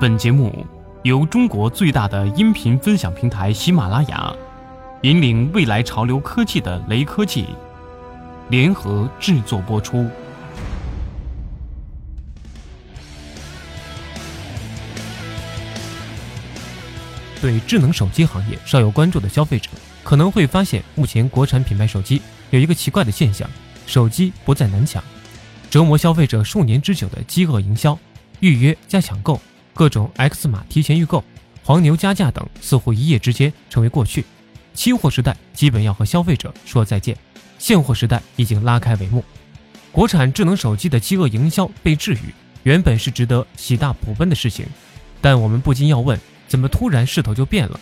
本节目由中国最大的音频分享平台喜马拉雅，引领未来潮流科技的雷科技联合制作播出。对智能手机行业稍有关注的消费者，可能会发现，目前国产品牌手机有一个奇怪的现象：手机不再难抢，折磨消费者数年之久的饥饿营销、预约加抢购。各种 X 码提前预购、黄牛加价等，似乎一夜之间成为过去。期货时代基本要和消费者说再见，现货时代已经拉开帷幕。国产智能手机的饥饿营销被治愈，原本是值得喜大普奔的事情。但我们不禁要问：怎么突然势头就变了？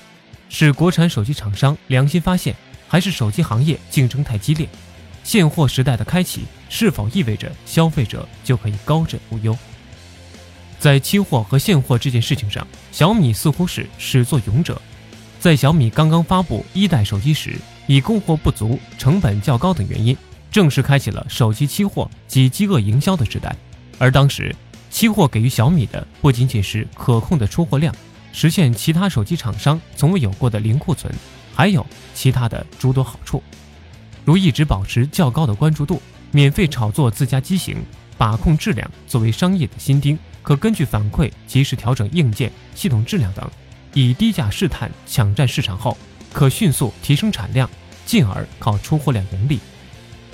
是国产手机厂商良心发现，还是手机行业竞争太激烈？现货时代的开启，是否意味着消费者就可以高枕无忧？在期货和现货这件事情上，小米似乎是始作俑者。在小米刚刚发布一代手机时，以供货不足、成本较高等原因，正式开启了手机期货及饥饿营销的时代。而当时，期货给予小米的不仅仅是可控的出货量，实现其他手机厂商从未有过的零库存，还有其他的诸多好处，如一直保持较高的关注度，免费炒作自家机型，把控质量作为商业的新丁。可根据反馈及时调整硬件、系统质量等，以低价试探抢占市场后，可迅速提升产量，进而靠出货量盈利。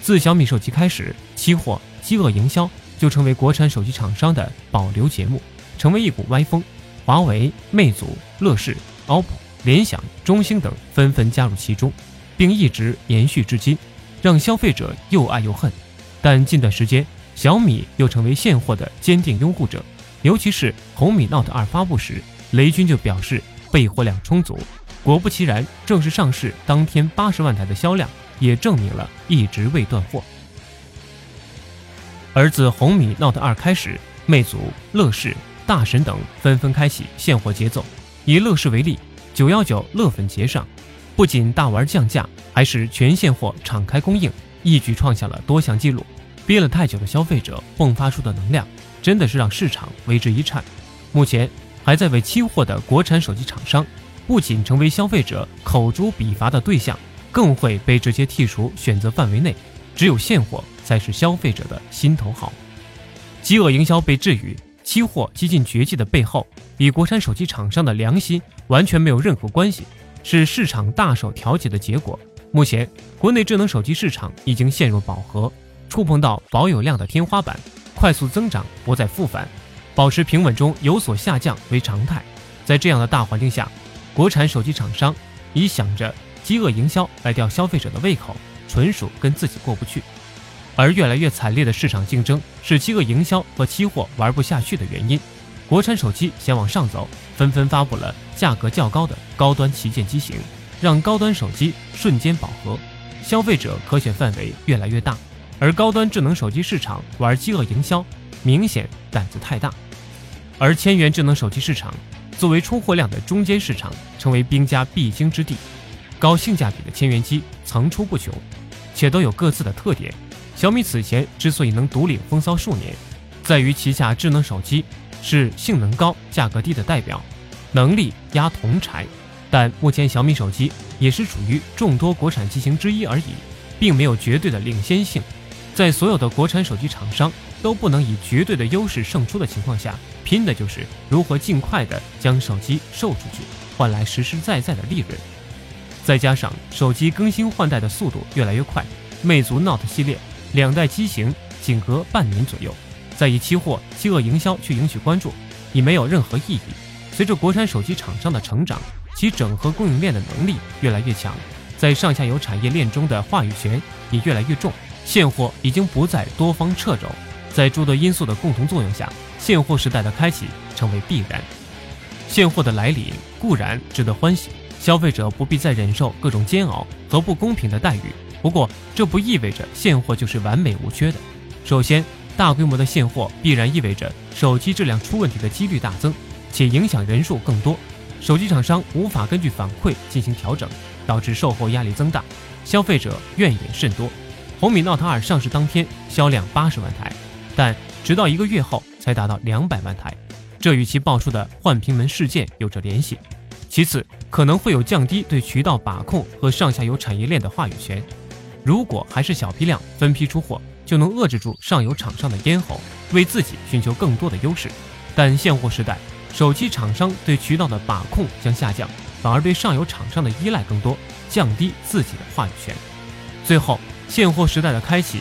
自小米手机开始，期货饥饿营销就成为国产手机厂商的保留节目，成为一股歪风。华为、魅族、乐视、OPPO、联想、中兴等纷纷加入其中，并一直延续至今，让消费者又爱又恨。但近段时间，小米又成为现货的坚定拥护者。尤其是红米 Note 2发布时，雷军就表示备货量充足。果不其然，正式上市当天八十万台的销量，也证明了一直未断货。而自红米 Note 2开始，魅族、乐视、大神等纷纷开启现货节奏。以乐视为例，九幺九乐粉节上，不仅大玩降价，还是全现货敞开供应，一举创下了多项纪录。憋了太久的消费者迸发出的能量。真的是让市场为之一颤。目前还在为期货的国产手机厂商，不仅成为消费者口诛笔伐的对象，更会被直接剔除选择范围内。只有现货才是消费者的心头好。饥饿营销被治愈，期货几近绝迹的背后，与国产手机厂商的良心完全没有任何关系，是市场大手调节的结果。目前国内智能手机市场已经陷入饱和，触碰到保有量的天花板。快速增长不再复返，保持平稳中有所下降为常态。在这样的大环境下，国产手机厂商以想着饥饿营销来吊消费者的胃口，纯属跟自己过不去。而越来越惨烈的市场竞争是饥饿营销和期货玩不下去的原因。国产手机想往上走，纷纷发布了价格较高的高端旗舰机型，让高端手机瞬间饱和，消费者可选范围越来越大。而高端智能手机市场玩饥饿营销，明显胆子太大；而千元智能手机市场作为出货量的中间市场，成为兵家必经之地。高性价比的千元机层出不穷，且都有各自的特点。小米此前之所以能独领风骚数年，在于旗下智能手机是性能高、价格低的代表，能力压同柴。但目前小米手机也是属于众多国产机型之一而已，并没有绝对的领先性。在所有的国产手机厂商都不能以绝对的优势胜出的情况下，拼的就是如何尽快的将手机售出去，换来实实在在的利润。再加上手机更新换代的速度越来越快，魅族 Note 系列两代机型仅隔半年左右，再以期货饥饿营销去赢取关注，已没有任何意义。随着国产手机厂商的成长，其整合供应链的能力越来越强，在上下游产业链中的话语权也越来越重。现货已经不再多方掣肘，在诸多因素的共同作用下，现货时代的开启成为必然。现货的来临固然值得欢喜，消费者不必再忍受各种煎熬和不公平的待遇。不过，这不意味着现货就是完美无缺的。首先，大规模的现货必然意味着手机质量出问题的几率大增，且影响人数更多，手机厂商无法根据反馈进行调整，导致售后压力增大，消费者怨言甚多。红米 Note 2上市当天销量八十万台，但直到一个月后才达到两百万台，这与其爆出的换屏门事件有着联系。其次，可能会有降低对渠道把控和上下游产业链的话语权。如果还是小批量分批出货，就能遏制住上游厂商的咽喉，为自己寻求更多的优势。但现货时代，手机厂商对渠道的把控将下降，反而对上游厂商的依赖更多，降低自己的话语权。最后，现货时代的开启，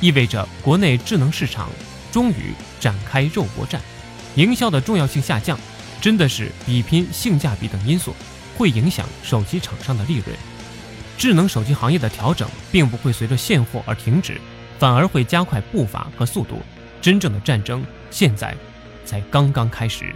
意味着国内智能市场终于展开肉搏战，营销的重要性下降，真的是比拼性价比等因素，会影响手机厂商的利润。智能手机行业的调整并不会随着现货而停止。反而会加快步伐和速度，真正的战争现在才刚刚开始。